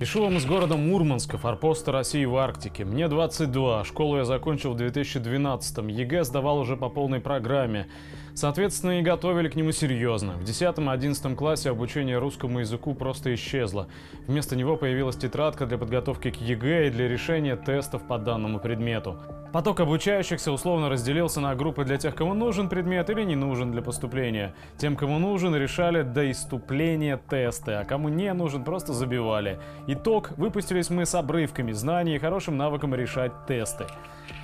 Пишу вам из города Мурманска, форпоста России в Арктике. Мне 22, школу я закончил в 2012 ЕГЭ сдавал уже по полной программе. Соответственно, и готовили к нему серьезно. В 10-11 классе обучение русскому языку просто исчезло. Вместо него появилась тетрадка для подготовки к ЕГЭ и для решения тестов по данному предмету. Поток обучающихся условно разделился на группы для тех, кому нужен предмет или не нужен для поступления. Тем, кому нужен, решали до иступления тесты, а кому не нужен, просто забивали. Итог – выпустились мы с обрывками знаний и хорошим навыком решать тесты.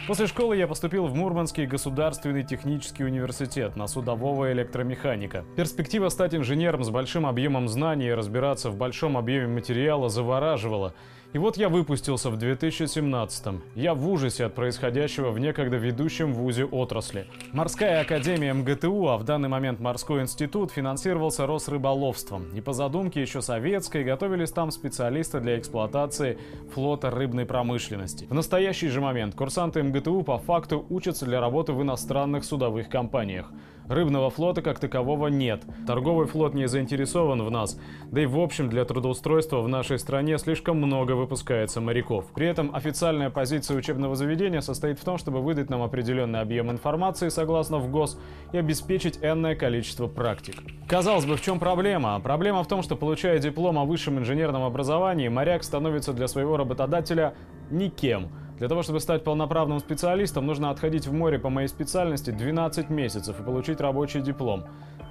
После школы я поступил в Мурманский государственный технический университет на судового электромеханика. Перспектива стать инженером с большим объемом знаний и разбираться в большом объеме материала завораживала. И вот я выпустился в 2017-м. Я в ужасе от происходящего в некогда ведущем вузе отрасли. Морская академия МГТУ, а в данный момент морской институт, финансировался Росрыболовством. И по задумке еще советской готовились там специалисты для эксплуатации флота рыбной промышленности. В настоящий же момент курсанты МГТУ по факту учатся для работы в иностранных судовых компаниях. Рыбного флота как такового нет. Торговый флот не заинтересован в нас. Да и в общем для трудоустройства в нашей стране слишком много выпускается моряков. При этом официальная позиция учебного заведения состоит в том, чтобы выдать нам определенный объем информации согласно в ГОС и обеспечить энное количество практик. Казалось бы, в чем проблема? Проблема в том, что получая диплом о высшем инженерном образовании, моряк становится для своего работодателя никем – для того, чтобы стать полноправным специалистом, нужно отходить в море по моей специальности 12 месяцев и получить рабочий диплом.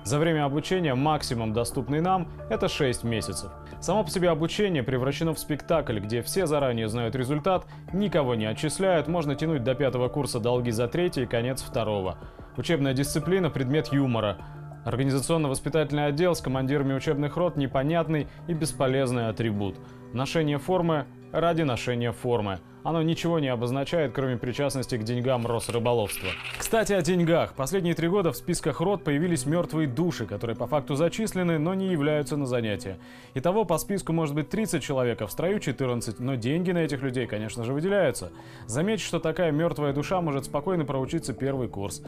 За время обучения максимум, доступный нам, это 6 месяцев. Само по себе обучение превращено в спектакль, где все заранее знают результат, никого не отчисляют, можно тянуть до пятого курса долги за третий и конец второго. Учебная дисциплина – предмет юмора. Организационно-воспитательный отдел с командирами учебных рот – непонятный и бесполезный атрибут. Ношение формы ради ношения формы. Оно ничего не обозначает, кроме причастности к деньгам Росрыболовства. Кстати, о деньгах. Последние три года в списках рот появились мертвые души, которые по факту зачислены, но не являются на занятия. Итого по списку может быть 30 человек, а в строю 14, но деньги на этих людей, конечно же, выделяются. Заметьте, что такая мертвая душа может спокойно проучиться первый курс.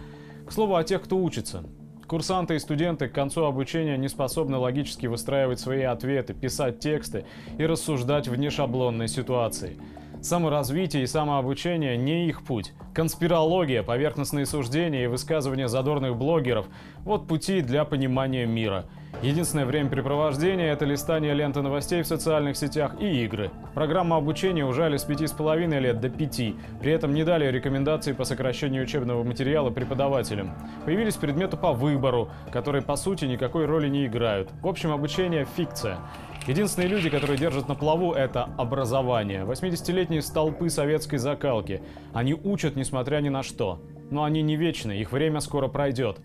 К слову о тех, кто учится. Курсанты и студенты к концу обучения не способны логически выстраивать свои ответы, писать тексты и рассуждать в нешаблонной ситуации. Саморазвитие и самообучение не их путь. Конспирология, поверхностные суждения и высказывания задорных блогеров – вот пути для понимания мира – Единственное времяпрепровождение – это листание ленты новостей в социальных сетях и игры. Программу обучения ужали с 5,5 лет до 5, при этом не дали рекомендации по сокращению учебного материала преподавателям. Появились предметы по выбору, которые по сути никакой роли не играют. В общем, обучение – фикция. Единственные люди, которые держат на плаву, это образование. 80-летние столпы советской закалки. Они учат, несмотря ни на что. Но они не вечны, их время скоро пройдет.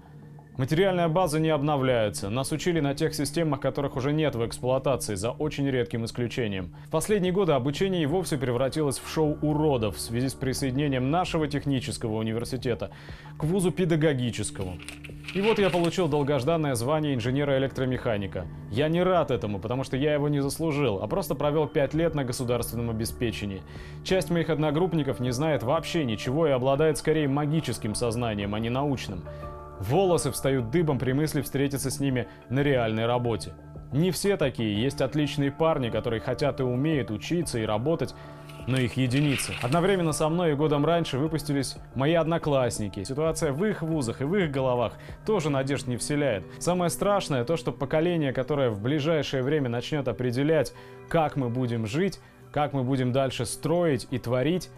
Материальная база не обновляется. Нас учили на тех системах, которых уже нет в эксплуатации, за очень редким исключением. В последние годы обучение и вовсе превратилось в шоу уродов в связи с присоединением нашего технического университета к вузу педагогическому. И вот я получил долгожданное звание инженера-электромеханика. Я не рад этому, потому что я его не заслужил, а просто провел 5 лет на государственном обеспечении. Часть моих одногруппников не знает вообще ничего и обладает скорее магическим сознанием, а не научным. Волосы встают дыбом при мысли встретиться с ними на реальной работе. Не все такие, есть отличные парни, которые хотят и умеют учиться и работать, но их единицы. Одновременно со мной и годом раньше выпустились мои одноклассники. Ситуация в их вузах и в их головах тоже надежд не вселяет. Самое страшное то, что поколение, которое в ближайшее время начнет определять, как мы будем жить, как мы будем дальше строить и творить,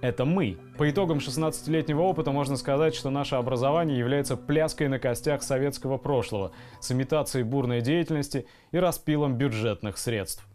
это мы. По итогам 16-летнего опыта можно сказать, что наше образование является пляской на костях советского прошлого, с имитацией бурной деятельности и распилом бюджетных средств.